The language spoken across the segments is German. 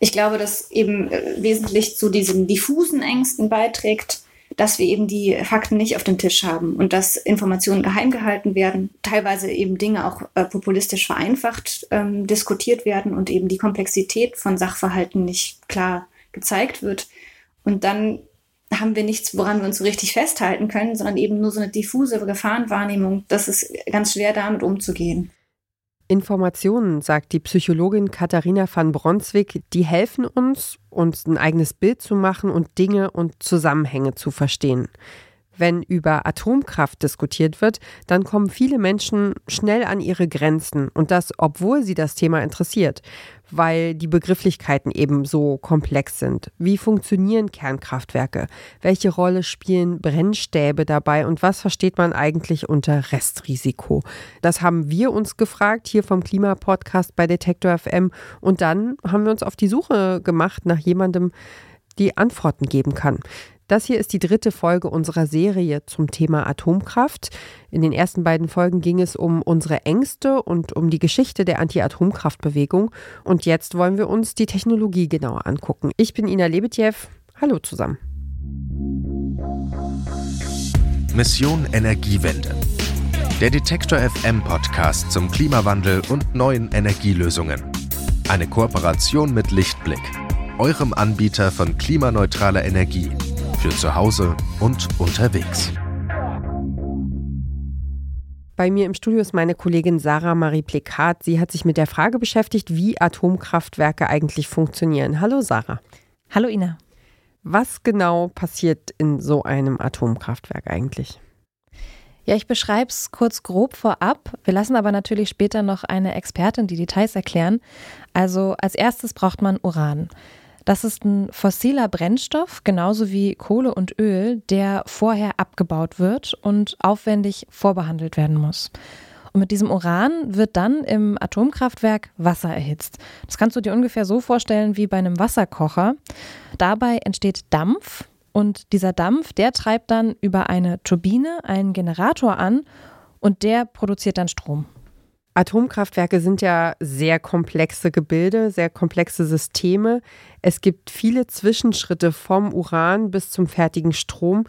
Ich glaube, dass eben äh, wesentlich zu diesen diffusen Ängsten beiträgt, dass wir eben die Fakten nicht auf dem Tisch haben und dass Informationen geheim gehalten werden, teilweise eben Dinge auch äh, populistisch vereinfacht ähm, diskutiert werden und eben die Komplexität von Sachverhalten nicht klar gezeigt wird. Und dann haben wir nichts, woran wir uns so richtig festhalten können, sondern eben nur so eine diffuse Gefahrenwahrnehmung. Das ist ganz schwer damit umzugehen. Informationen, sagt die Psychologin Katharina van Bronswijk, die helfen uns, uns ein eigenes Bild zu machen und Dinge und Zusammenhänge zu verstehen. Wenn über Atomkraft diskutiert wird, dann kommen viele Menschen schnell an ihre Grenzen und das, obwohl sie das Thema interessiert, weil die Begrifflichkeiten eben so komplex sind. Wie funktionieren Kernkraftwerke? Welche Rolle spielen Brennstäbe dabei und was versteht man eigentlich unter Restrisiko? Das haben wir uns gefragt hier vom Klimapodcast bei Detektor FM und dann haben wir uns auf die Suche gemacht nach jemandem, die Antworten geben kann. Das hier ist die dritte Folge unserer Serie zum Thema Atomkraft. In den ersten beiden Folgen ging es um unsere Ängste und um die Geschichte der Anti-Atomkraftbewegung. Und jetzt wollen wir uns die Technologie genauer angucken. Ich bin Ina Lebetjew. Hallo zusammen. Mission Energiewende. Der Detektor FM Podcast zum Klimawandel und neuen Energielösungen. Eine Kooperation mit Lichtblick, eurem Anbieter von klimaneutraler Energie für zu Hause und unterwegs. Bei mir im Studio ist meine Kollegin Sarah Marie Plekat. Sie hat sich mit der Frage beschäftigt, wie Atomkraftwerke eigentlich funktionieren. Hallo Sarah. Hallo Ina. Was genau passiert in so einem Atomkraftwerk eigentlich? Ja, ich beschreibe es kurz grob vorab. Wir lassen aber natürlich später noch eine Expertin die Details erklären. Also als erstes braucht man Uran. Das ist ein fossiler Brennstoff, genauso wie Kohle und Öl, der vorher abgebaut wird und aufwendig vorbehandelt werden muss. Und mit diesem Uran wird dann im Atomkraftwerk Wasser erhitzt. Das kannst du dir ungefähr so vorstellen wie bei einem Wasserkocher. Dabei entsteht Dampf und dieser Dampf, der treibt dann über eine Turbine einen Generator an und der produziert dann Strom. Atomkraftwerke sind ja sehr komplexe Gebilde, sehr komplexe Systeme. Es gibt viele Zwischenschritte vom Uran bis zum fertigen Strom.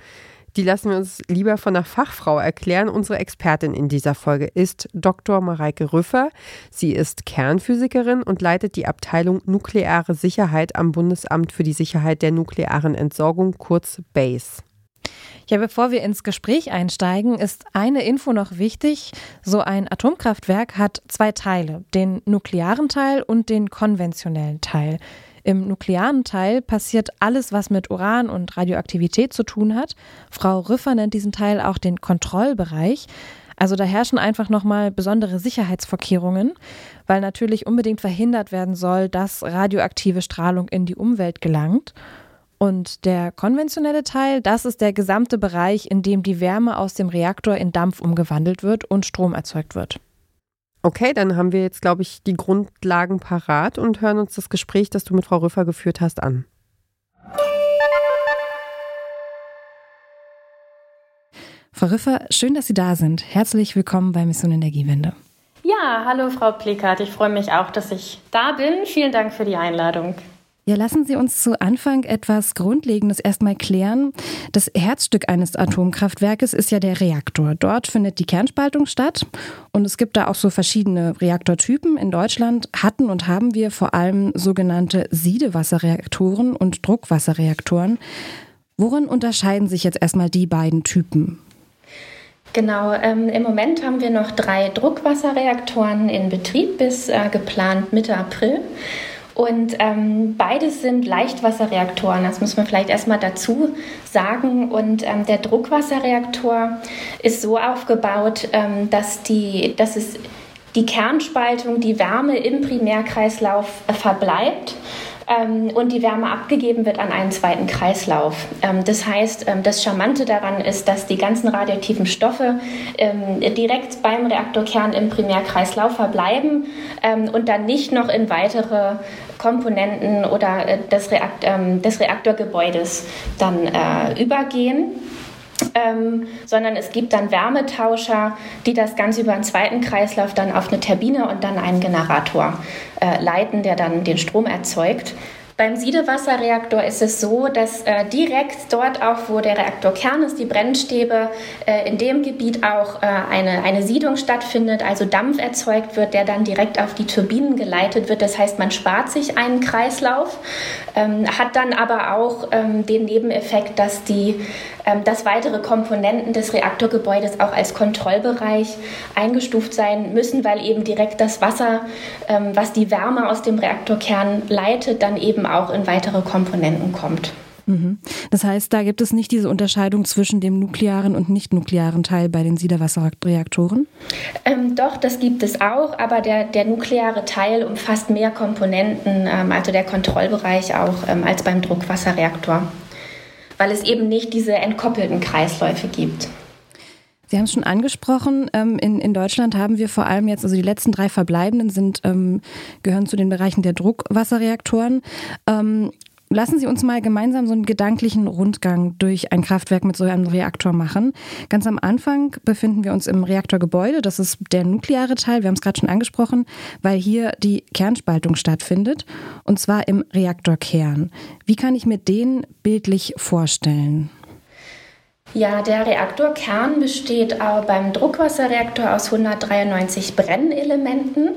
Die lassen wir uns lieber von einer Fachfrau erklären. Unsere Expertin in dieser Folge ist Dr. Mareike Rüffer. Sie ist Kernphysikerin und leitet die Abteilung Nukleare Sicherheit am Bundesamt für die Sicherheit der nuklearen Entsorgung, kurz BASE. Ja, bevor wir ins Gespräch einsteigen, ist eine Info noch wichtig. So ein Atomkraftwerk hat zwei Teile, den nuklearen Teil und den konventionellen Teil. Im nuklearen Teil passiert alles, was mit Uran und Radioaktivität zu tun hat. Frau Rüffer nennt diesen Teil auch den Kontrollbereich. Also da herrschen einfach nochmal besondere Sicherheitsvorkehrungen, weil natürlich unbedingt verhindert werden soll, dass radioaktive Strahlung in die Umwelt gelangt. Und der konventionelle Teil, das ist der gesamte Bereich, in dem die Wärme aus dem Reaktor in Dampf umgewandelt wird und Strom erzeugt wird. Okay, dann haben wir jetzt, glaube ich, die Grundlagen parat und hören uns das Gespräch, das du mit Frau Rüffer geführt hast, an. Frau Rüffer, schön, dass Sie da sind. Herzlich willkommen bei Mission Energiewende. Ja, hallo Frau Plickert. Ich freue mich auch, dass ich da bin. Vielen Dank für die Einladung. Ja, lassen Sie uns zu Anfang etwas Grundlegendes erstmal klären. Das Herzstück eines Atomkraftwerkes ist ja der Reaktor. Dort findet die Kernspaltung statt und es gibt da auch so verschiedene Reaktortypen. In Deutschland hatten und haben wir vor allem sogenannte Siedewasserreaktoren und Druckwasserreaktoren. Worin unterscheiden sich jetzt erstmal die beiden Typen? Genau, ähm, im Moment haben wir noch drei Druckwasserreaktoren in Betrieb bis äh, geplant Mitte April. Und ähm, beides sind Leichtwasserreaktoren, das muss man vielleicht erstmal dazu sagen. Und ähm, der Druckwasserreaktor ist so aufgebaut, ähm, dass, die, dass es die Kernspaltung, die Wärme im Primärkreislauf äh, verbleibt ähm, und die Wärme abgegeben wird an einen zweiten Kreislauf. Ähm, das heißt, ähm, das Charmante daran ist, dass die ganzen radioaktiven Stoffe ähm, direkt beim Reaktorkern im Primärkreislauf verbleiben ähm, und dann nicht noch in weitere Komponenten oder äh, des, Reakt, des Reaktorgebäudes dann äh, übergehen. Ähm, sondern es gibt dann Wärmetauscher, die das Ganze über einen zweiten Kreislauf dann auf eine Turbine und dann einen Generator äh, leiten, der dann den Strom erzeugt. Beim Siedewasserreaktor ist es so, dass äh, direkt dort auch, wo der Reaktorkern ist, die Brennstäbe, äh, in dem Gebiet auch äh, eine, eine Siedung stattfindet, also Dampf erzeugt wird, der dann direkt auf die Turbinen geleitet wird. Das heißt, man spart sich einen Kreislauf, ähm, hat dann aber auch ähm, den Nebeneffekt, dass die ähm, dass weitere Komponenten des Reaktorgebäudes auch als Kontrollbereich eingestuft sein müssen, weil eben direkt das Wasser, ähm, was die Wärme aus dem Reaktorkern leitet, dann eben auch in weitere Komponenten kommt. Mhm. Das heißt, da gibt es nicht diese Unterscheidung zwischen dem nuklearen und nicht-nuklearen Teil bei den Siederwasserreaktoren? Ähm, doch, das gibt es auch, aber der, der nukleare Teil umfasst mehr Komponenten, ähm, also der Kontrollbereich auch, ähm, als beim Druckwasserreaktor weil es eben nicht diese entkoppelten Kreisläufe gibt. Sie haben es schon angesprochen. Ähm, in, in Deutschland haben wir vor allem jetzt, also die letzten drei verbleibenden sind, ähm, gehören zu den Bereichen der Druckwasserreaktoren. Lassen Sie uns mal gemeinsam so einen gedanklichen Rundgang durch ein Kraftwerk mit so einem Reaktor machen. Ganz am Anfang befinden wir uns im Reaktorgebäude. Das ist der nukleare Teil. Wir haben es gerade schon angesprochen, weil hier die Kernspaltung stattfindet. Und zwar im Reaktorkern. Wie kann ich mir den bildlich vorstellen? Ja, der Reaktorkern besteht beim Druckwasserreaktor aus 193 Brennelementen.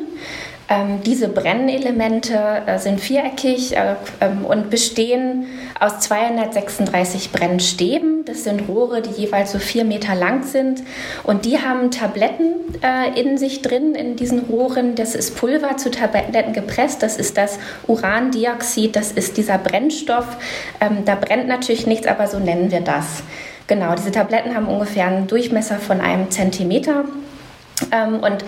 Ähm, diese Brennelemente äh, sind viereckig äh, ähm, und bestehen aus 236 Brennstäben. Das sind Rohre, die jeweils so vier Meter lang sind. Und die haben Tabletten äh, in sich drin, in diesen Rohren. Das ist Pulver zu Tabletten gepresst. Das ist das Urandioxid. Das ist dieser Brennstoff. Ähm, da brennt natürlich nichts, aber so nennen wir das. Genau, diese Tabletten haben ungefähr einen Durchmesser von einem Zentimeter. Ähm, und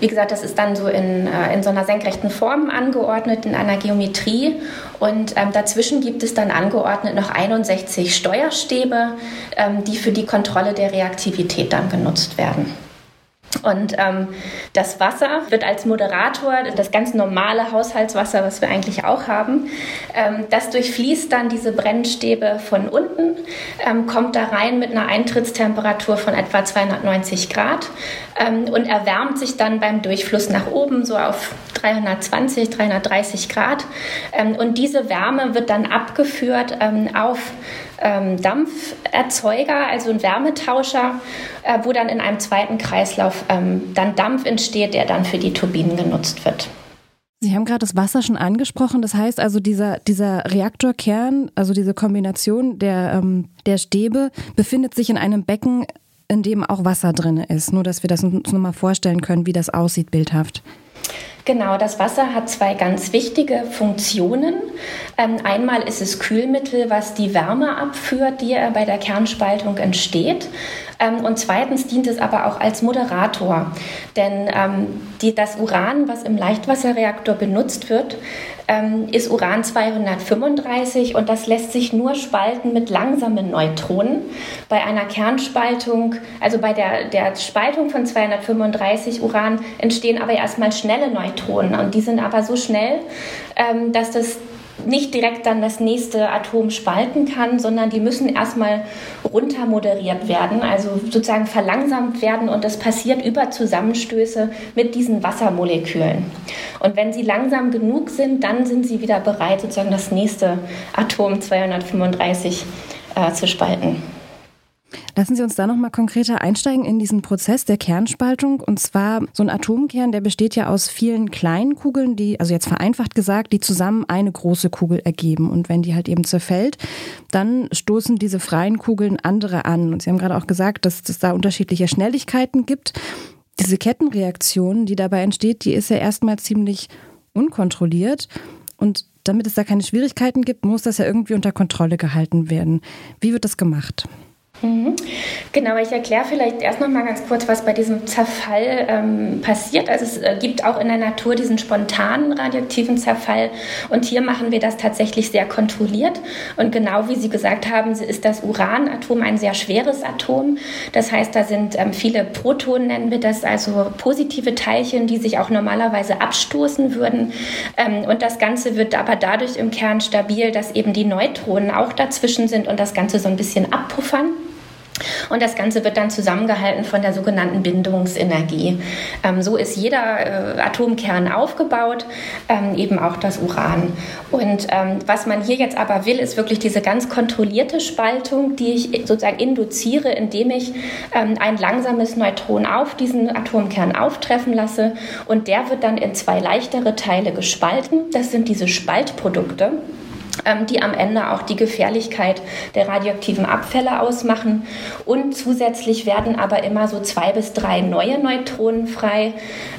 wie gesagt, das ist dann so in, äh, in so einer senkrechten Form angeordnet, in einer Geometrie. Und ähm, dazwischen gibt es dann angeordnet noch 61 Steuerstäbe, ähm, die für die Kontrolle der Reaktivität dann genutzt werden. Und ähm, das Wasser wird als Moderator, das ganz normale Haushaltswasser, was wir eigentlich auch haben, ähm, das durchfließt dann diese Brennstäbe von unten, ähm, kommt da rein mit einer Eintrittstemperatur von etwa 290 Grad ähm, und erwärmt sich dann beim Durchfluss nach oben so auf 320, 330 Grad. Ähm, und diese Wärme wird dann abgeführt ähm, auf ähm, Dampferzeuger, also ein Wärmetauscher, äh, wo dann in einem zweiten Kreislauf ähm, dann Dampf entsteht, der dann für die Turbinen genutzt wird. Sie haben gerade das Wasser schon angesprochen. Das heißt also, dieser, dieser Reaktorkern, also diese Kombination der, ähm, der Stäbe, befindet sich in einem Becken, in dem auch Wasser drin ist. Nur, dass wir das uns nochmal vorstellen können, wie das aussieht, bildhaft. Genau, das Wasser hat zwei ganz wichtige Funktionen. Ähm, einmal ist es Kühlmittel, was die Wärme abführt, die bei der Kernspaltung entsteht. Ähm, und zweitens dient es aber auch als Moderator. Denn ähm, die, das Uran, was im Leichtwasserreaktor benutzt wird, ist Uran 235 und das lässt sich nur spalten mit langsamen Neutronen. Bei einer Kernspaltung, also bei der, der Spaltung von 235 Uran entstehen aber erstmal schnelle Neutronen und die sind aber so schnell, ähm, dass das nicht direkt dann das nächste Atom spalten kann, sondern die müssen erstmal runtermoderiert werden, also sozusagen verlangsamt werden und das passiert über Zusammenstöße mit diesen Wassermolekülen. Und wenn sie langsam genug sind, dann sind sie wieder bereit, sozusagen das nächste Atom 235 äh, zu spalten. Lassen Sie uns da nochmal konkreter einsteigen in diesen Prozess der Kernspaltung. Und zwar so ein Atomkern, der besteht ja aus vielen kleinen Kugeln, die, also jetzt vereinfacht gesagt, die zusammen eine große Kugel ergeben. Und wenn die halt eben zerfällt, dann stoßen diese freien Kugeln andere an. Und Sie haben gerade auch gesagt, dass es da unterschiedliche Schnelligkeiten gibt. Diese Kettenreaktion, die dabei entsteht, die ist ja erstmal ziemlich unkontrolliert. Und damit es da keine Schwierigkeiten gibt, muss das ja irgendwie unter Kontrolle gehalten werden. Wie wird das gemacht? Mhm. Genau, ich erkläre vielleicht erst noch mal ganz kurz, was bei diesem Zerfall ähm, passiert. Also es äh, gibt auch in der Natur diesen spontanen radioaktiven Zerfall und hier machen wir das tatsächlich sehr kontrolliert. Und genau wie Sie gesagt haben, ist das Uranatom ein sehr schweres Atom. Das heißt, da sind ähm, viele Protonen, nennen wir das, also positive Teilchen, die sich auch normalerweise abstoßen würden. Ähm, und das Ganze wird aber dadurch im Kern stabil, dass eben die Neutronen auch dazwischen sind und das Ganze so ein bisschen abpuffern. Und das Ganze wird dann zusammengehalten von der sogenannten Bindungsenergie. Ähm, so ist jeder äh, Atomkern aufgebaut, ähm, eben auch das Uran. Und ähm, was man hier jetzt aber will, ist wirklich diese ganz kontrollierte Spaltung, die ich sozusagen induziere, indem ich ähm, ein langsames Neutron auf diesen Atomkern auftreffen lasse. Und der wird dann in zwei leichtere Teile gespalten. Das sind diese Spaltprodukte. Ähm, die am Ende auch die Gefährlichkeit der radioaktiven Abfälle ausmachen. Und zusätzlich werden aber immer so zwei bis drei neue Neutronen frei.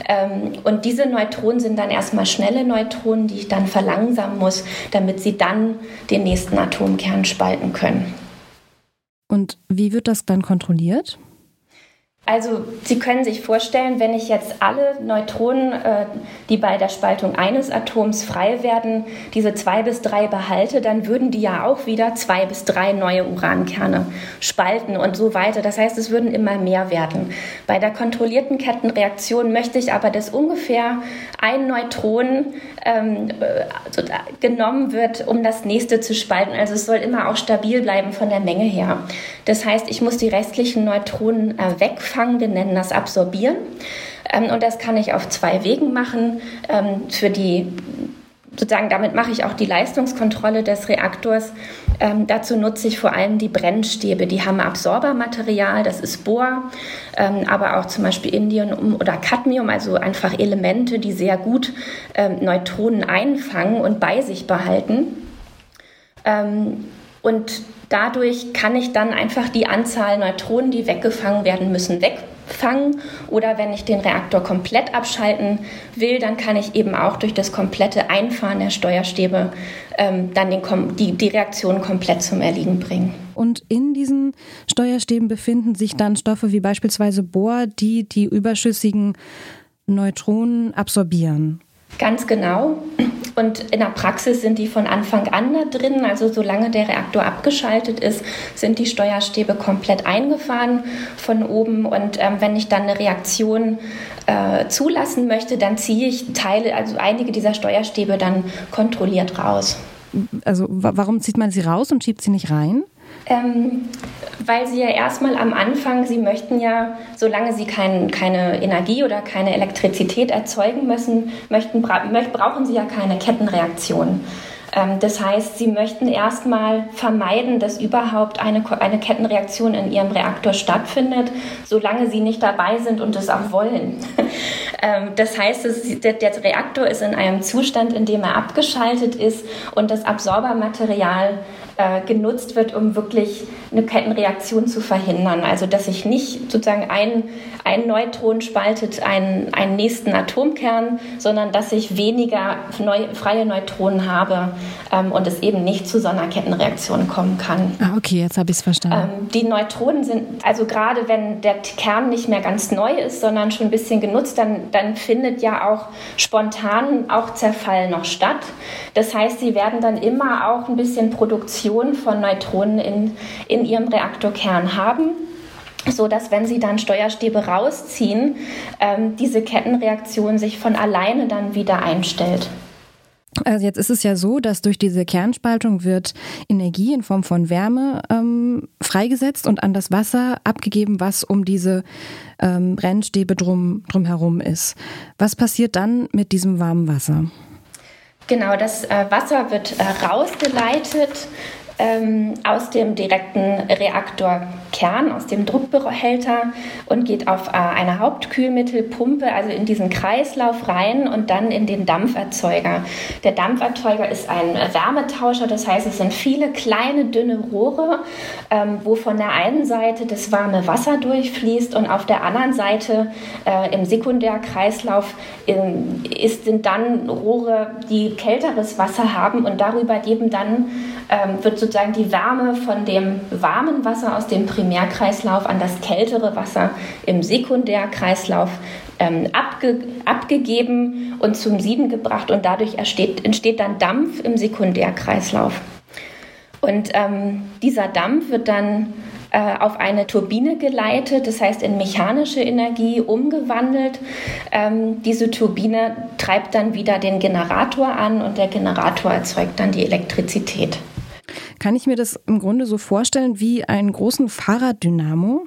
Ähm, und diese Neutronen sind dann erstmal schnelle Neutronen, die ich dann verlangsamen muss, damit sie dann den nächsten Atomkern spalten können. Und wie wird das dann kontrolliert? Also Sie können sich vorstellen, wenn ich jetzt alle Neutronen, äh, die bei der Spaltung eines Atoms frei werden, diese zwei bis drei behalte, dann würden die ja auch wieder zwei bis drei neue Urankerne spalten und so weiter. Das heißt, es würden immer mehr werden. Bei der kontrollierten Kettenreaktion möchte ich aber, dass ungefähr ein Neutron ähm, also genommen wird, um das nächste zu spalten. Also es soll immer auch stabil bleiben von der Menge her. Das heißt, ich muss die restlichen Neutronen äh, wegfahren Abfangen, wir nennen das Absorbieren. Ähm, und das kann ich auf zwei Wegen machen. Ähm, für die sozusagen damit mache ich auch die Leistungskontrolle des Reaktors. Ähm, dazu nutze ich vor allem die Brennstäbe. Die haben Absorbermaterial, das ist Bohr, ähm, aber auch zum Beispiel Indium oder Cadmium, also einfach Elemente, die sehr gut ähm, Neutronen einfangen und bei sich behalten. Und Dadurch kann ich dann einfach die Anzahl Neutronen, die weggefangen werden müssen, wegfangen. Oder wenn ich den Reaktor komplett abschalten will, dann kann ich eben auch durch das komplette Einfahren der Steuerstäbe ähm, dann den, die, die Reaktion komplett zum Erliegen bringen. Und in diesen Steuerstäben befinden sich dann Stoffe wie beispielsweise Bohr, die die überschüssigen Neutronen absorbieren. Ganz genau. Und in der Praxis sind die von Anfang an da drin. Also solange der Reaktor abgeschaltet ist, sind die Steuerstäbe komplett eingefahren von oben. Und ähm, wenn ich dann eine Reaktion äh, zulassen möchte, dann ziehe ich Teile, also einige dieser Steuerstäbe dann kontrolliert raus. Also warum zieht man sie raus und schiebt sie nicht rein? Ähm, weil sie ja erstmal am Anfang, sie möchten ja, solange sie kein, keine Energie oder keine Elektrizität erzeugen müssen, möchten, bra brauchen sie ja keine Kettenreaktion. Ähm, das heißt, sie möchten erstmal vermeiden, dass überhaupt eine, eine Kettenreaktion in ihrem Reaktor stattfindet, solange sie nicht dabei sind und es auch wollen. Ähm, das heißt, der Reaktor ist in einem Zustand, in dem er abgeschaltet ist und das Absorbermaterial äh, genutzt wird, um wirklich eine Kettenreaktion zu verhindern. Also dass sich nicht sozusagen ein, ein Neutron spaltet einen, einen nächsten Atomkern, sondern dass ich weniger neu, freie Neutronen habe ähm, und es eben nicht zu so einer Kettenreaktion kommen kann. Ah, okay, jetzt habe ich es verstanden. Ähm, die Neutronen sind, also gerade wenn der Kern nicht mehr ganz neu ist, sondern schon ein bisschen genutzt, dann, dann findet ja auch spontan auch Zerfall noch statt. Das heißt, sie werden dann immer auch ein bisschen Produktion Emission von Neutronen in, in ihrem Reaktorkern haben so dass wenn sie dann Steuerstäbe rausziehen, ähm, diese Kettenreaktion sich von alleine dann wieder einstellt. Also jetzt ist es ja so, dass durch diese Kernspaltung wird Energie in Form von Wärme ähm, freigesetzt und an das Wasser abgegeben, was um diese ähm, Brennstäbe drum, drumherum ist. Was passiert dann mit diesem warmen Wasser? Genau, das äh, Wasser wird äh, rausgeleitet ähm, aus dem direkten Reaktorkern, aus dem Druckbehälter und geht auf äh, eine Hauptkühlmittelpumpe, also in diesen Kreislauf rein und dann in den Dampferzeuger. Der Dampferzeuger ist ein Wärmetauscher, das heißt, es sind viele kleine, dünne Rohre, ähm, wo von der einen Seite das warme Wasser durchfließt und auf der anderen Seite äh, im Sekundärkreislauf in, ist, sind dann Rohre, die kälteres Wasser haben und darüber eben dann ähm, wird sozusagen die Wärme von dem warmen Wasser aus dem Primärkreislauf an das kältere Wasser im Sekundärkreislauf ähm, abge abgegeben und zum Sieden gebracht und dadurch entsteht, entsteht dann Dampf im Sekundärkreislauf. Und ähm, dieser Dampf wird dann äh, auf eine Turbine geleitet, das heißt in mechanische Energie umgewandelt. Ähm, diese Turbine treibt dann wieder den Generator an und der Generator erzeugt dann die Elektrizität. Kann ich mir das im Grunde so vorstellen wie einen großen Fahrraddynamo,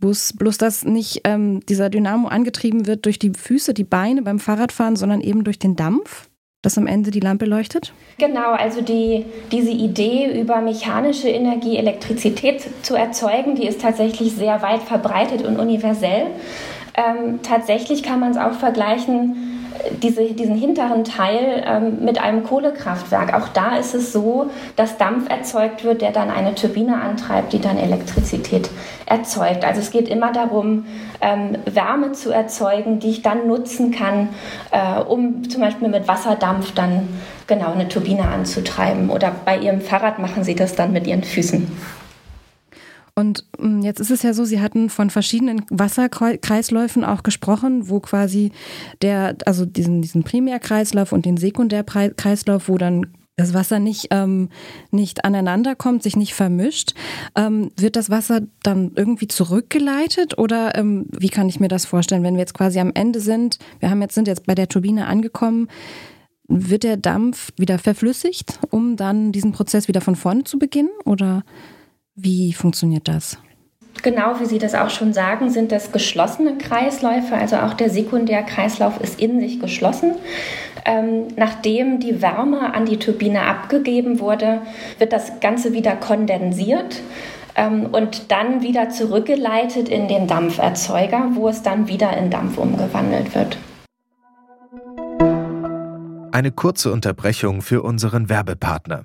bloß, bloß dass nicht ähm, dieser Dynamo angetrieben wird durch die Füße, die Beine beim Fahrradfahren, sondern eben durch den Dampf? dass am Ende die Lampe leuchtet? Genau, also die, diese Idee über mechanische Energie, Elektrizität zu erzeugen, die ist tatsächlich sehr weit verbreitet und universell. Ähm, tatsächlich kann man es auch vergleichen diese, diesen hinteren Teil ähm, mit einem Kohlekraftwerk. Auch da ist es so, dass Dampf erzeugt wird, der dann eine Turbine antreibt, die dann Elektrizität erzeugt. Also es geht immer darum, ähm, Wärme zu erzeugen, die ich dann nutzen kann, äh, um zum Beispiel mit Wasserdampf dann genau eine Turbine anzutreiben. Oder bei Ihrem Fahrrad machen Sie das dann mit Ihren Füßen. Und mm, jetzt ist es ja so, Sie hatten von verschiedenen Wasserkreisläufen auch gesprochen, wo quasi der, also diesen, diesen Primärkreislauf und den Sekundärkreislauf, wo dann das Wasser nicht, ähm, nicht aneinander kommt, sich nicht vermischt. Ähm, wird das Wasser dann irgendwie zurückgeleitet oder ähm, wie kann ich mir das vorstellen, wenn wir jetzt quasi am Ende sind? Wir haben jetzt, sind jetzt bei der Turbine angekommen. Wird der Dampf wieder verflüssigt, um dann diesen Prozess wieder von vorne zu beginnen? Oder wie funktioniert das? Genau wie Sie das auch schon sagen, sind das geschlossene Kreisläufe. Also auch der Sekundärkreislauf ist in sich geschlossen. Ähm, nachdem die Wärme an die Turbine abgegeben wurde, wird das Ganze wieder kondensiert ähm, und dann wieder zurückgeleitet in den Dampferzeuger, wo es dann wieder in Dampf umgewandelt wird. Eine kurze Unterbrechung für unseren Werbepartner.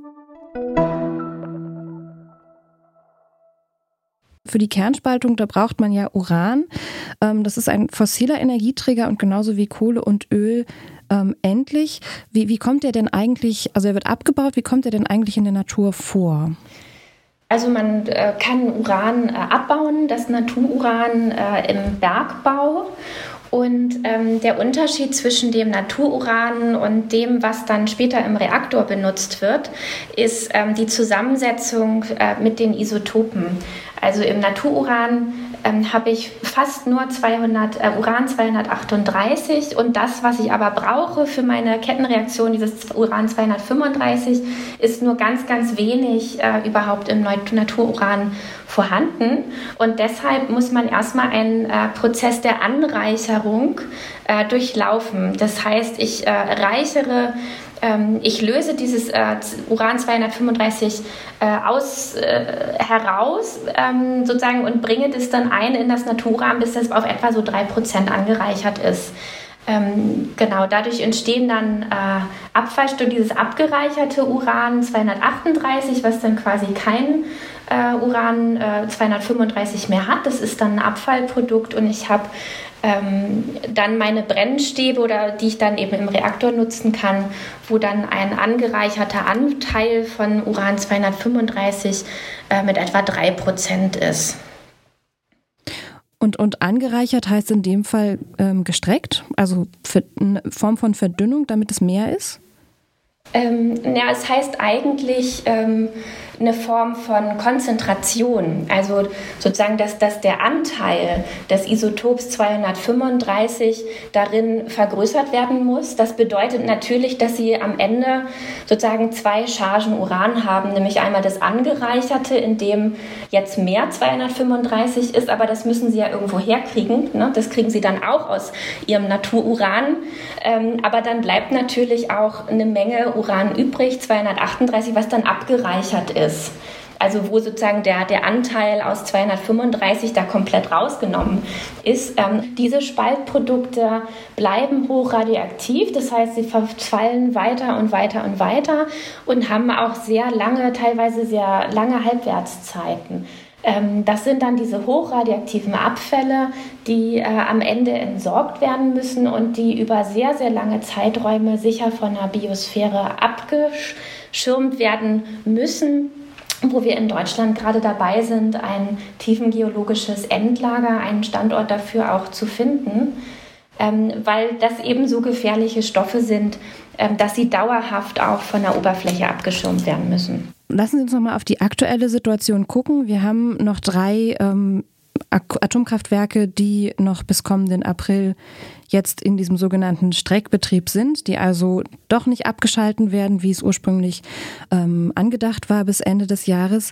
Für die Kernspaltung, da braucht man ja Uran. Ähm, das ist ein fossiler Energieträger und genauso wie Kohle und Öl ähm, endlich. Wie, wie kommt der denn eigentlich, also er wird abgebaut, wie kommt er denn eigentlich in der Natur vor? Also man äh, kann Uran äh, abbauen, das Natururan äh, im Bergbau. Und ähm, der Unterschied zwischen dem Natururan und dem, was dann später im Reaktor benutzt wird, ist ähm, die Zusammensetzung äh, mit den Isotopen. Also im Natururan ähm, habe ich fast nur 200, äh, Uran 238 und das, was ich aber brauche für meine Kettenreaktion, dieses Uran 235, ist nur ganz, ganz wenig äh, überhaupt im Natururan vorhanden. Und deshalb muss man erstmal einen äh, Prozess der Anreicherung äh, durchlaufen. Das heißt, ich äh, reichere ähm, ich löse dieses äh, Uran 235 äh, aus, äh, heraus ähm, sozusagen und bringe das dann ein in das Natururan, bis das auf etwa so 3% angereichert ist. Ähm, genau, dadurch entstehen dann äh, Abfallstücke, dieses abgereicherte Uran 238, was dann quasi kein äh, Uran äh, 235 mehr hat. Das ist dann ein Abfallprodukt und ich habe ähm, dann meine Brennstäbe oder die ich dann eben im Reaktor nutzen kann, wo dann ein angereicherter Anteil von Uran 235 äh, mit etwa 3% ist. Und, und angereichert heißt in dem Fall ähm, gestreckt, also für, eine Form von Verdünnung, damit es mehr ist? Ähm, ja, es heißt eigentlich ähm, eine Form von Konzentration. Also sozusagen, dass, dass der Anteil des Isotops 235 darin vergrößert werden muss. Das bedeutet natürlich, dass Sie am Ende sozusagen zwei Chargen Uran haben, nämlich einmal das angereicherte, in dem jetzt mehr 235 ist, aber das müssen Sie ja irgendwo herkriegen. Ne? Das kriegen Sie dann auch aus Ihrem Natururan. Ähm, aber dann bleibt natürlich auch eine Menge Uran übrig, 238, was dann abgereichert ist ist. Also wo sozusagen der, der Anteil aus 235 da komplett rausgenommen ist. Ähm, diese Spaltprodukte bleiben hochradioaktiv, das heißt, sie verfallen weiter und weiter und weiter und haben auch sehr lange, teilweise sehr lange Halbwertszeiten. Ähm, das sind dann diese hochradioaktiven Abfälle, die äh, am Ende entsorgt werden müssen und die über sehr, sehr lange Zeiträume sicher von der Biosphäre abgeschirmt werden müssen wo wir in Deutschland gerade dabei sind, ein tiefengeologisches Endlager, einen Standort dafür auch zu finden, ähm, weil das eben so gefährliche Stoffe sind, ähm, dass sie dauerhaft auch von der Oberfläche abgeschirmt werden müssen. Lassen Sie uns nochmal auf die aktuelle Situation gucken. Wir haben noch drei ähm, Atomkraftwerke, die noch bis kommenden April jetzt in diesem sogenannten Streckbetrieb sind, die also doch nicht abgeschalten werden, wie es ursprünglich ähm, angedacht war bis Ende des Jahres.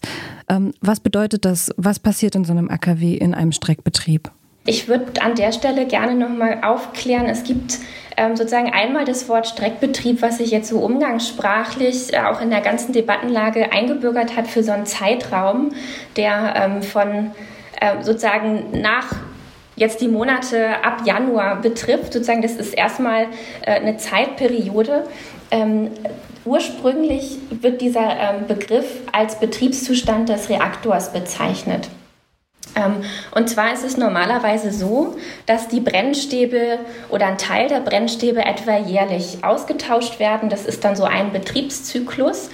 Ähm, was bedeutet das? Was passiert in so einem AKW in einem Streckbetrieb? Ich würde an der Stelle gerne nochmal aufklären. Es gibt ähm, sozusagen einmal das Wort Streckbetrieb, was sich jetzt so umgangssprachlich äh, auch in der ganzen Debattenlage eingebürgert hat für so einen Zeitraum, der ähm, von äh, sozusagen nach jetzt die Monate ab Januar betrifft. Sozusagen, das ist erstmal äh, eine Zeitperiode. Ähm, ursprünglich wird dieser ähm, Begriff als Betriebszustand des Reaktors bezeichnet. Ähm, und zwar ist es normalerweise so, dass die Brennstäbe oder ein Teil der Brennstäbe etwa jährlich ausgetauscht werden. Das ist dann so ein Betriebszyklus,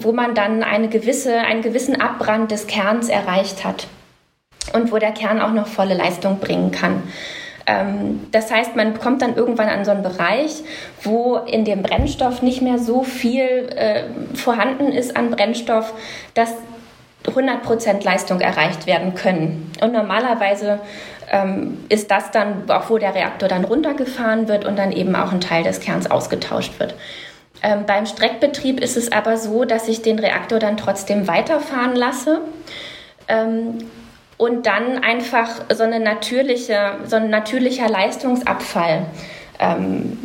wo man dann eine gewisse, einen gewissen Abbrand des Kerns erreicht hat und wo der Kern auch noch volle Leistung bringen kann. Ähm, das heißt, man kommt dann irgendwann an so einen Bereich, wo in dem Brennstoff nicht mehr so viel äh, vorhanden ist an Brennstoff, dass 100% Leistung erreicht werden können. Und normalerweise ähm, ist das dann auch, wo der Reaktor dann runtergefahren wird und dann eben auch ein Teil des Kerns ausgetauscht wird. Ähm, beim Streckbetrieb ist es aber so, dass ich den Reaktor dann trotzdem weiterfahren lasse. Ähm, und dann einfach so, eine natürliche, so ein natürlicher Leistungsabfall ähm,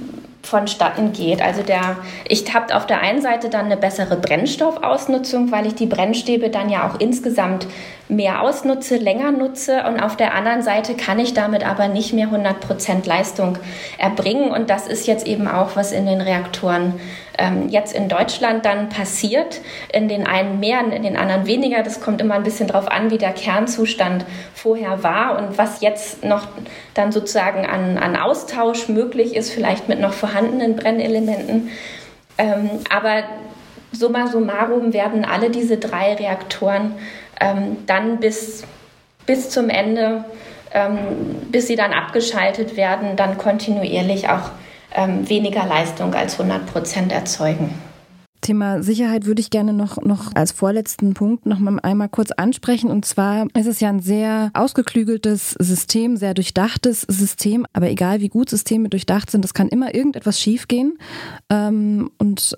vonstatten geht. Also der, ich habe auf der einen Seite dann eine bessere Brennstoffausnutzung, weil ich die Brennstäbe dann ja auch insgesamt mehr ausnutze, länger nutze und auf der anderen Seite kann ich damit aber nicht mehr 100% Leistung erbringen und das ist jetzt eben auch, was in den Reaktoren ähm, jetzt in Deutschland dann passiert. In den einen mehr, in den anderen weniger. Das kommt immer ein bisschen darauf an, wie der Kernzustand vorher war und was jetzt noch dann sozusagen an, an Austausch möglich ist, vielleicht mit noch vorhandenen Brennelementen. Ähm, aber summa summarum werden alle diese drei Reaktoren ähm, dann bis, bis zum Ende, ähm, bis sie dann abgeschaltet werden, dann kontinuierlich auch ähm, weniger Leistung als 100 Prozent erzeugen. Thema Sicherheit würde ich gerne noch, noch als vorletzten Punkt noch mal einmal kurz ansprechen. Und zwar ist es ja ein sehr ausgeklügeltes System, sehr durchdachtes System. Aber egal wie gut Systeme durchdacht sind, es kann immer irgendetwas schiefgehen. Ähm, und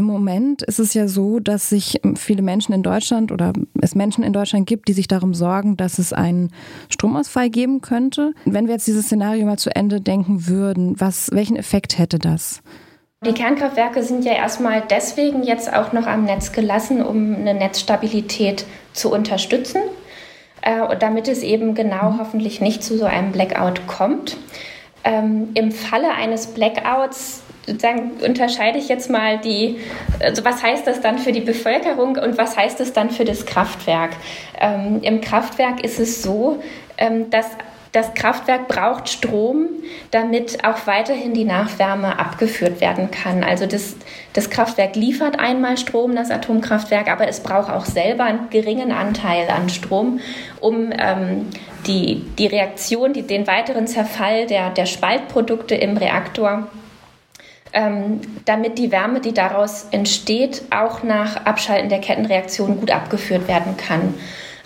im Moment ist es ja so, dass sich viele Menschen in Deutschland oder es Menschen in Deutschland gibt, die sich darum sorgen, dass es einen Stromausfall geben könnte. Wenn wir jetzt dieses Szenario mal zu Ende denken würden, was, welchen Effekt hätte das? Die Kernkraftwerke sind ja erstmal deswegen jetzt auch noch am Netz gelassen, um eine Netzstabilität zu unterstützen, äh, damit es eben genau mhm. hoffentlich nicht zu so einem Blackout kommt. Ähm, Im Falle eines Blackouts sozusagen unterscheide ich jetzt mal die, also was heißt das dann für die Bevölkerung und was heißt das dann für das Kraftwerk? Ähm, Im Kraftwerk ist es so, ähm, dass das Kraftwerk braucht Strom, damit auch weiterhin die Nachwärme abgeführt werden kann. Also das, das Kraftwerk liefert einmal Strom, das Atomkraftwerk, aber es braucht auch selber einen geringen Anteil an Strom, um ähm, die, die Reaktion, die, den weiteren Zerfall der, der Spaltprodukte im Reaktor ähm, damit die Wärme, die daraus entsteht, auch nach Abschalten der Kettenreaktion gut abgeführt werden kann.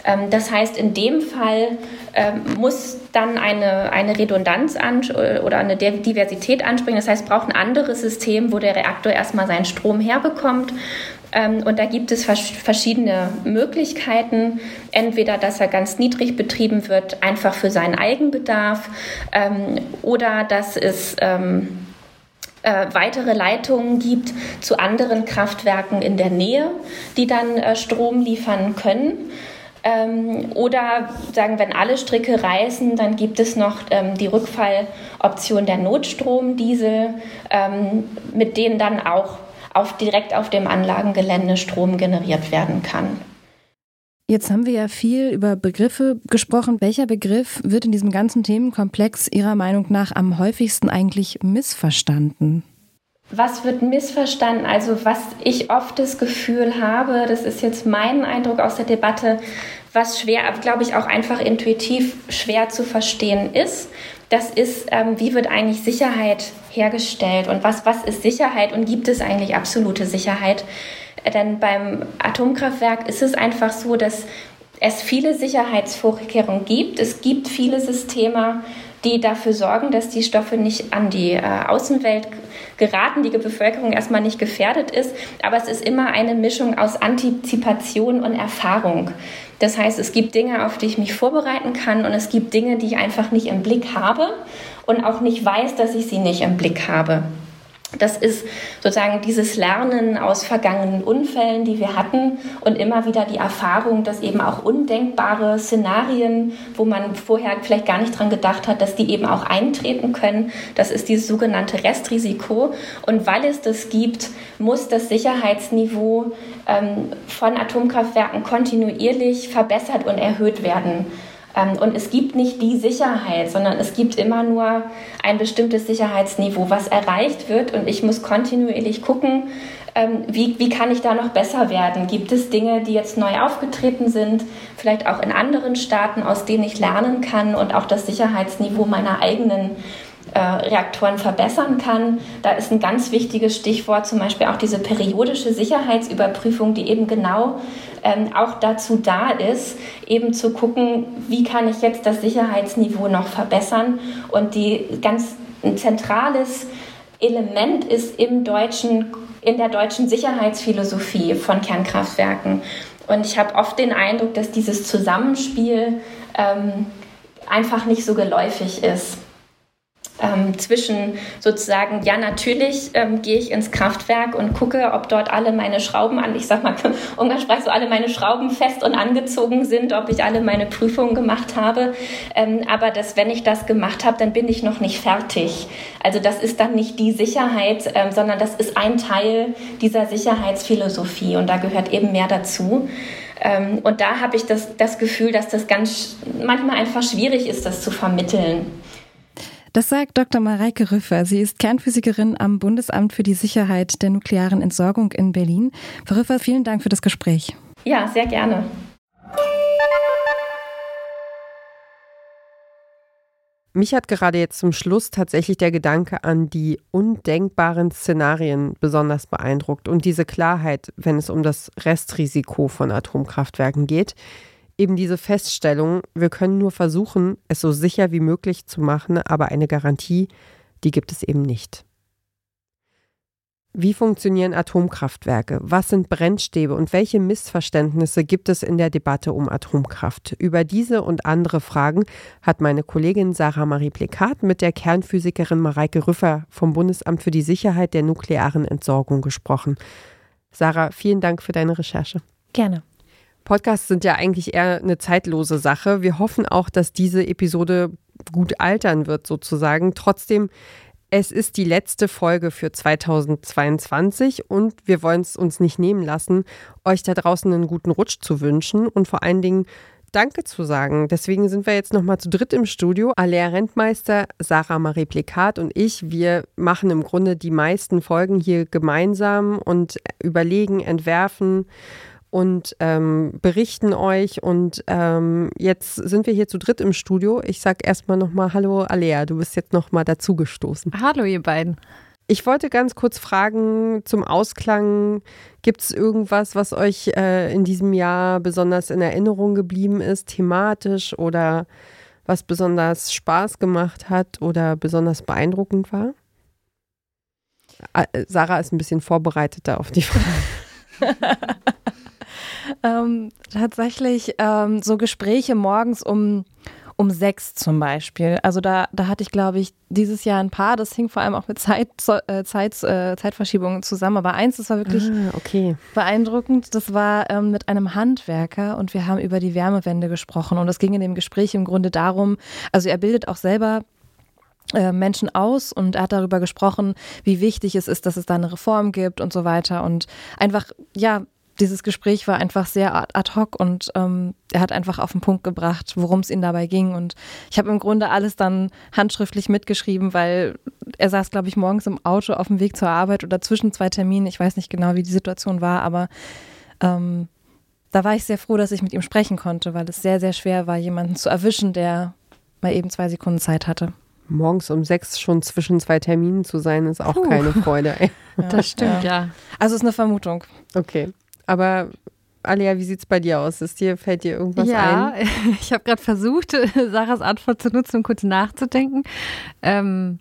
Ähm, das heißt, in dem Fall ähm, muss dann eine, eine Redundanz an, oder eine Diversität anspringen. Das heißt, braucht ein anderes System, wo der Reaktor erstmal seinen Strom herbekommt. Ähm, und da gibt es verschiedene Möglichkeiten. Entweder, dass er ganz niedrig betrieben wird, einfach für seinen Eigenbedarf, ähm, oder dass es ähm, äh, weitere Leitungen gibt zu anderen Kraftwerken in der Nähe, die dann äh, Strom liefern können. Ähm, oder sagen, wenn alle Stricke reißen, dann gibt es noch ähm, die Rückfalloption der Notstromdiesel, ähm, mit denen dann auch auf, direkt auf dem Anlagengelände Strom generiert werden kann. Jetzt haben wir ja viel über Begriffe gesprochen. Welcher Begriff wird in diesem ganzen Themenkomplex Ihrer Meinung nach am häufigsten eigentlich missverstanden? was wird missverstanden? Also was ich oft das Gefühl habe, das ist jetzt mein Eindruck aus der Debatte, was schwer, glaube ich, auch einfach intuitiv schwer zu verstehen ist. Das ist, ähm, wie wird eigentlich Sicherheit hergestellt und was, was ist Sicherheit und gibt es eigentlich absolute Sicherheit? Denn beim Atomkraftwerk ist es einfach so, dass es viele Sicherheitsvorkehrungen gibt. Es gibt viele Systeme, die dafür sorgen, dass die Stoffe nicht an die äh, Außenwelt geraten, die Bevölkerung erstmal nicht gefährdet ist. Aber es ist immer eine Mischung aus Antizipation und Erfahrung. Das heißt, es gibt Dinge, auf die ich mich vorbereiten kann und es gibt Dinge, die ich einfach nicht im Blick habe und auch nicht weiß, dass ich sie nicht im Blick habe. Das ist sozusagen dieses Lernen aus vergangenen Unfällen, die wir hatten und immer wieder die Erfahrung, dass eben auch undenkbare Szenarien, wo man vorher vielleicht gar nicht dran gedacht hat, dass die eben auch eintreten können. Das ist dieses sogenannte Restrisiko. Und weil es das gibt, muss das Sicherheitsniveau ähm, von Atomkraftwerken kontinuierlich verbessert und erhöht werden. Ähm, und es gibt nicht die Sicherheit, sondern es gibt immer nur ein bestimmtes Sicherheitsniveau, was erreicht wird. Und ich muss kontinuierlich gucken, ähm, wie, wie kann ich da noch besser werden? Gibt es Dinge, die jetzt neu aufgetreten sind, vielleicht auch in anderen Staaten, aus denen ich lernen kann und auch das Sicherheitsniveau meiner eigenen äh, Reaktoren verbessern kann. Da ist ein ganz wichtiges Stichwort zum Beispiel auch diese periodische Sicherheitsüberprüfung, die eben genau ähm, auch dazu da ist, eben zu gucken, wie kann ich jetzt das Sicherheitsniveau noch verbessern. Und die ganz ein zentrales Element ist im deutschen, in der deutschen Sicherheitsphilosophie von Kernkraftwerken. Und ich habe oft den Eindruck, dass dieses Zusammenspiel ähm, einfach nicht so geläufig ist ähm, zwischen sozusagen, ja, natürlich ähm, gehe ich ins Kraftwerk und gucke, ob dort alle meine Schrauben an, ich sag mal umgangssprachlich so alle meine Schrauben fest und angezogen sind, ob ich alle meine Prüfungen gemacht habe. Ähm, aber dass, wenn ich das gemacht habe, dann bin ich noch nicht fertig. Also das ist dann nicht die Sicherheit, ähm, sondern das ist ein Teil dieser Sicherheitsphilosophie und da gehört eben mehr dazu. Ähm, und da habe ich das, das Gefühl, dass das ganz manchmal einfach schwierig ist, das zu vermitteln. Das sagt Dr. Mareike Rüffer. Sie ist Kernphysikerin am Bundesamt für die Sicherheit der nuklearen Entsorgung in Berlin. Frau Rüffer, vielen Dank für das Gespräch. Ja, sehr gerne. Mich hat gerade jetzt zum Schluss tatsächlich der Gedanke an die undenkbaren Szenarien besonders beeindruckt und diese Klarheit, wenn es um das Restrisiko von Atomkraftwerken geht eben diese Feststellung, wir können nur versuchen, es so sicher wie möglich zu machen, aber eine Garantie, die gibt es eben nicht. Wie funktionieren Atomkraftwerke? Was sind Brennstäbe und welche Missverständnisse gibt es in der Debatte um Atomkraft? Über diese und andere Fragen hat meine Kollegin Sarah Marie Plekat mit der Kernphysikerin Mareike Rüffer vom Bundesamt für die Sicherheit der nuklearen Entsorgung gesprochen. Sarah, vielen Dank für deine Recherche. Gerne. Podcasts sind ja eigentlich eher eine zeitlose Sache. Wir hoffen auch, dass diese Episode gut altern wird, sozusagen. Trotzdem, es ist die letzte Folge für 2022 und wir wollen es uns nicht nehmen lassen, euch da draußen einen guten Rutsch zu wünschen und vor allen Dingen Danke zu sagen. Deswegen sind wir jetzt nochmal zu dritt im Studio. Alea Rentmeister, Sarah Marie Plekat und ich. Wir machen im Grunde die meisten Folgen hier gemeinsam und überlegen, entwerfen und ähm, berichten euch. Und ähm, jetzt sind wir hier zu dritt im Studio. Ich sage erstmal nochmal Hallo Alea, du bist jetzt nochmal dazugestoßen. Hallo ihr beiden. Ich wollte ganz kurz fragen zum Ausklang, gibt es irgendwas, was euch äh, in diesem Jahr besonders in Erinnerung geblieben ist, thematisch oder was besonders Spaß gemacht hat oder besonders beeindruckend war? Äh, Sarah ist ein bisschen vorbereiteter auf die Frage. ähm, tatsächlich ähm, so Gespräche morgens um um sechs zum Beispiel. Also da, da hatte ich, glaube ich, dieses Jahr ein paar. Das hing vor allem auch mit Zeit, äh, Zeit, äh, Zeitverschiebungen zusammen. Aber eins, das war wirklich ah, okay. beeindruckend. Das war ähm, mit einem Handwerker und wir haben über die Wärmewende gesprochen. Und es ging in dem Gespräch im Grunde darum, also er bildet auch selber äh, Menschen aus und er hat darüber gesprochen, wie wichtig es ist, dass es da eine Reform gibt und so weiter und einfach, ja, dieses Gespräch war einfach sehr ad hoc und ähm, er hat einfach auf den Punkt gebracht, worum es ihm dabei ging. Und ich habe im Grunde alles dann handschriftlich mitgeschrieben, weil er saß, glaube ich, morgens im Auto auf dem Weg zur Arbeit oder zwischen zwei Terminen. Ich weiß nicht genau, wie die Situation war, aber ähm, da war ich sehr froh, dass ich mit ihm sprechen konnte, weil es sehr, sehr schwer war, jemanden zu erwischen, der mal eben zwei Sekunden Zeit hatte. Morgens um sechs schon zwischen zwei Terminen zu sein, ist auch Puh. keine Freude. Ja, das stimmt, ja. ja. Also ist eine Vermutung. Okay. Aber Alia, wie sieht es bei dir aus? Ist dir, fällt dir irgendwas ja, ein? Ja, ich habe gerade versucht, Sarahs Antwort zu nutzen, um kurz nachzudenken. Ähm,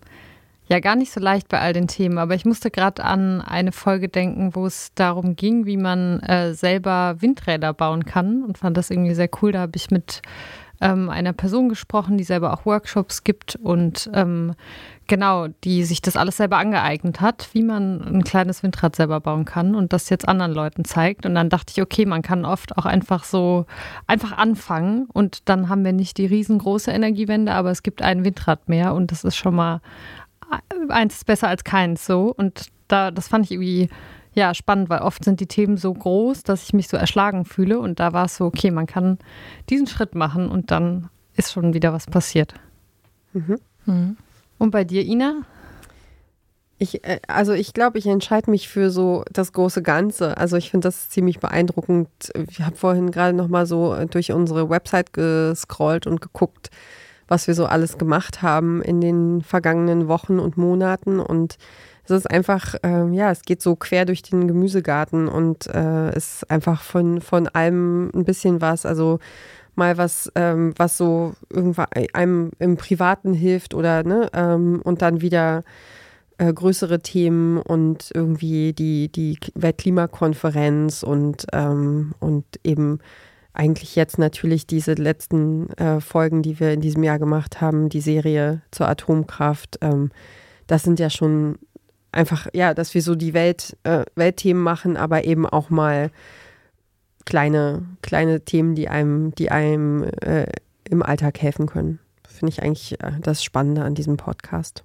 ja, gar nicht so leicht bei all den Themen, aber ich musste gerade an eine Folge denken, wo es darum ging, wie man äh, selber Windräder bauen kann und fand das irgendwie sehr cool. Da habe ich mit ähm, einer Person gesprochen, die selber auch Workshops gibt und ähm, genau, die sich das alles selber angeeignet hat, wie man ein kleines Windrad selber bauen kann und das jetzt anderen Leuten zeigt. Und dann dachte ich, okay, man kann oft auch einfach so einfach anfangen und dann haben wir nicht die riesengroße Energiewende, aber es gibt ein Windrad mehr und das ist schon mal eins ist besser als keins so. Und da, das fand ich irgendwie ja, spannend, weil oft sind die Themen so groß, dass ich mich so erschlagen fühle. Und da war es so, okay, man kann diesen Schritt machen und dann ist schon wieder was passiert. Mhm. Mhm. Und bei dir, Ina? Ich, äh, also ich glaube, ich entscheide mich für so das große Ganze. Also ich finde das ziemlich beeindruckend. Ich habe vorhin gerade noch mal so durch unsere Website gescrollt und geguckt, was wir so alles gemacht haben in den vergangenen Wochen und Monaten und es ist einfach, äh, ja, es geht so quer durch den Gemüsegarten und äh, ist einfach von, von allem ein bisschen was. Also mal was, ähm, was so irgendwann einem im Privaten hilft oder ne, ähm, und dann wieder äh, größere Themen und irgendwie die, die Weltklimakonferenz und, ähm, und eben eigentlich jetzt natürlich diese letzten äh, Folgen, die wir in diesem Jahr gemacht haben, die Serie zur Atomkraft. Ähm, das sind ja schon einfach, ja, dass wir so die Welt, äh, Weltthemen machen, aber eben auch mal kleine, kleine Themen, die einem, die einem äh, im Alltag helfen können. Finde ich eigentlich äh, das Spannende an diesem Podcast.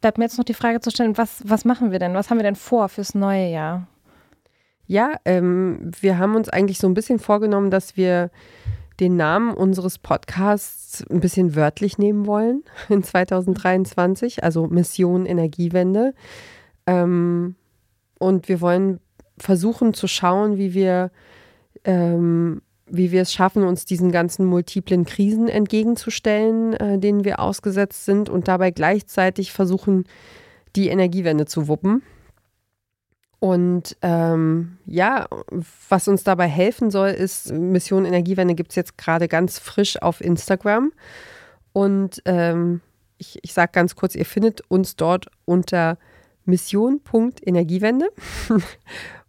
Bleibt mir jetzt noch die Frage zu stellen, was, was machen wir denn? Was haben wir denn vor fürs neue Jahr? Ja, ähm, wir haben uns eigentlich so ein bisschen vorgenommen, dass wir den Namen unseres Podcasts ein bisschen wörtlich nehmen wollen in 2023, also Mission Energiewende. Ähm, und wir wollen versuchen zu schauen, wie wir, ähm, wie wir es schaffen, uns diesen ganzen multiplen Krisen entgegenzustellen, äh, denen wir ausgesetzt sind und dabei gleichzeitig versuchen, die Energiewende zu wuppen. Und ähm, ja, was uns dabei helfen soll, ist, Mission Energiewende gibt es jetzt gerade ganz frisch auf Instagram. Und ähm, ich, ich sage ganz kurz, ihr findet uns dort unter Mission.energiewende.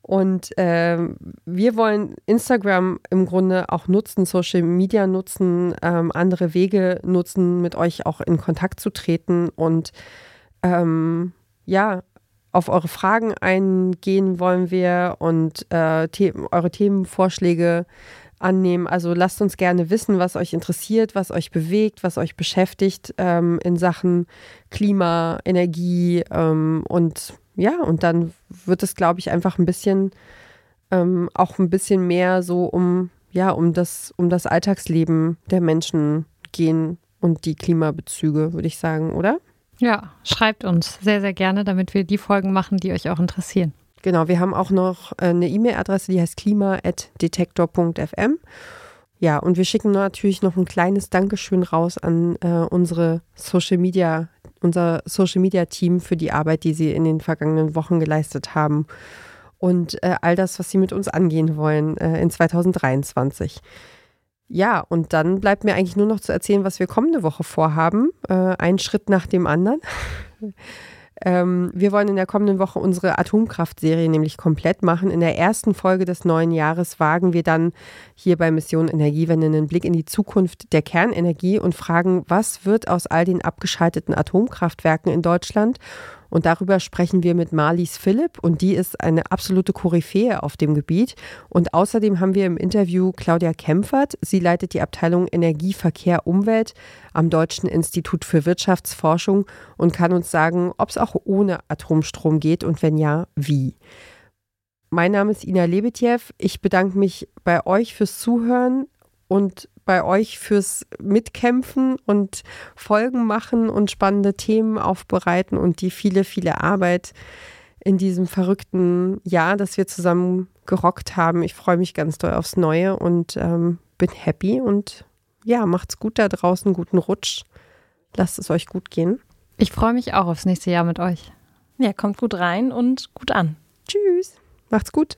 Und ähm, wir wollen Instagram im Grunde auch nutzen, Social Media nutzen, ähm, andere Wege nutzen, mit euch auch in Kontakt zu treten und ähm, ja, auf eure Fragen eingehen wollen wir und äh, The eure Themenvorschläge annehmen. Also lasst uns gerne wissen, was euch interessiert, was euch bewegt, was euch beschäftigt ähm, in Sachen Klima, Energie ähm, und ja, und dann wird es, glaube ich, einfach ein bisschen ähm, auch ein bisschen mehr so um ja um das um das Alltagsleben der Menschen gehen und die Klimabezüge, würde ich sagen, oder? Ja, schreibt uns sehr, sehr gerne, damit wir die Folgen machen, die euch auch interessieren. Genau, wir haben auch noch äh, eine E-Mail-Adresse, die heißt klima.detektor.fm. Ja, und wir schicken natürlich noch ein kleines Dankeschön raus an äh, unsere Social Media, unser Social Media Team für die Arbeit, die sie in den vergangenen Wochen geleistet haben und äh, all das, was sie mit uns angehen wollen äh, in 2023. Ja, und dann bleibt mir eigentlich nur noch zu erzählen, was wir kommende Woche vorhaben. Äh, ein Schritt nach dem anderen. ähm, wir wollen in der kommenden Woche unsere Atomkraftserie nämlich komplett machen. In der ersten Folge des neuen Jahres wagen wir dann hier bei Mission Energiewende einen Blick in die Zukunft der Kernenergie und fragen, was wird aus all den abgeschalteten Atomkraftwerken in Deutschland und darüber sprechen wir mit Marlies Philipp und die ist eine absolute Koryphäe auf dem Gebiet. Und außerdem haben wir im Interview Claudia Kempfert. Sie leitet die Abteilung Energie, Verkehr, Umwelt am Deutschen Institut für Wirtschaftsforschung und kann uns sagen, ob es auch ohne Atomstrom geht und wenn ja, wie. Mein Name ist Ina Lebetjew. Ich bedanke mich bei euch fürs Zuhören und bei euch fürs Mitkämpfen und Folgen machen und spannende Themen aufbereiten und die viele, viele Arbeit in diesem verrückten Jahr, das wir zusammen gerockt haben. Ich freue mich ganz doll aufs Neue und ähm, bin happy und ja, macht's gut da draußen, guten Rutsch. Lasst es euch gut gehen. Ich freue mich auch aufs nächste Jahr mit euch. Ja, kommt gut rein und gut an. Tschüss. Macht's gut.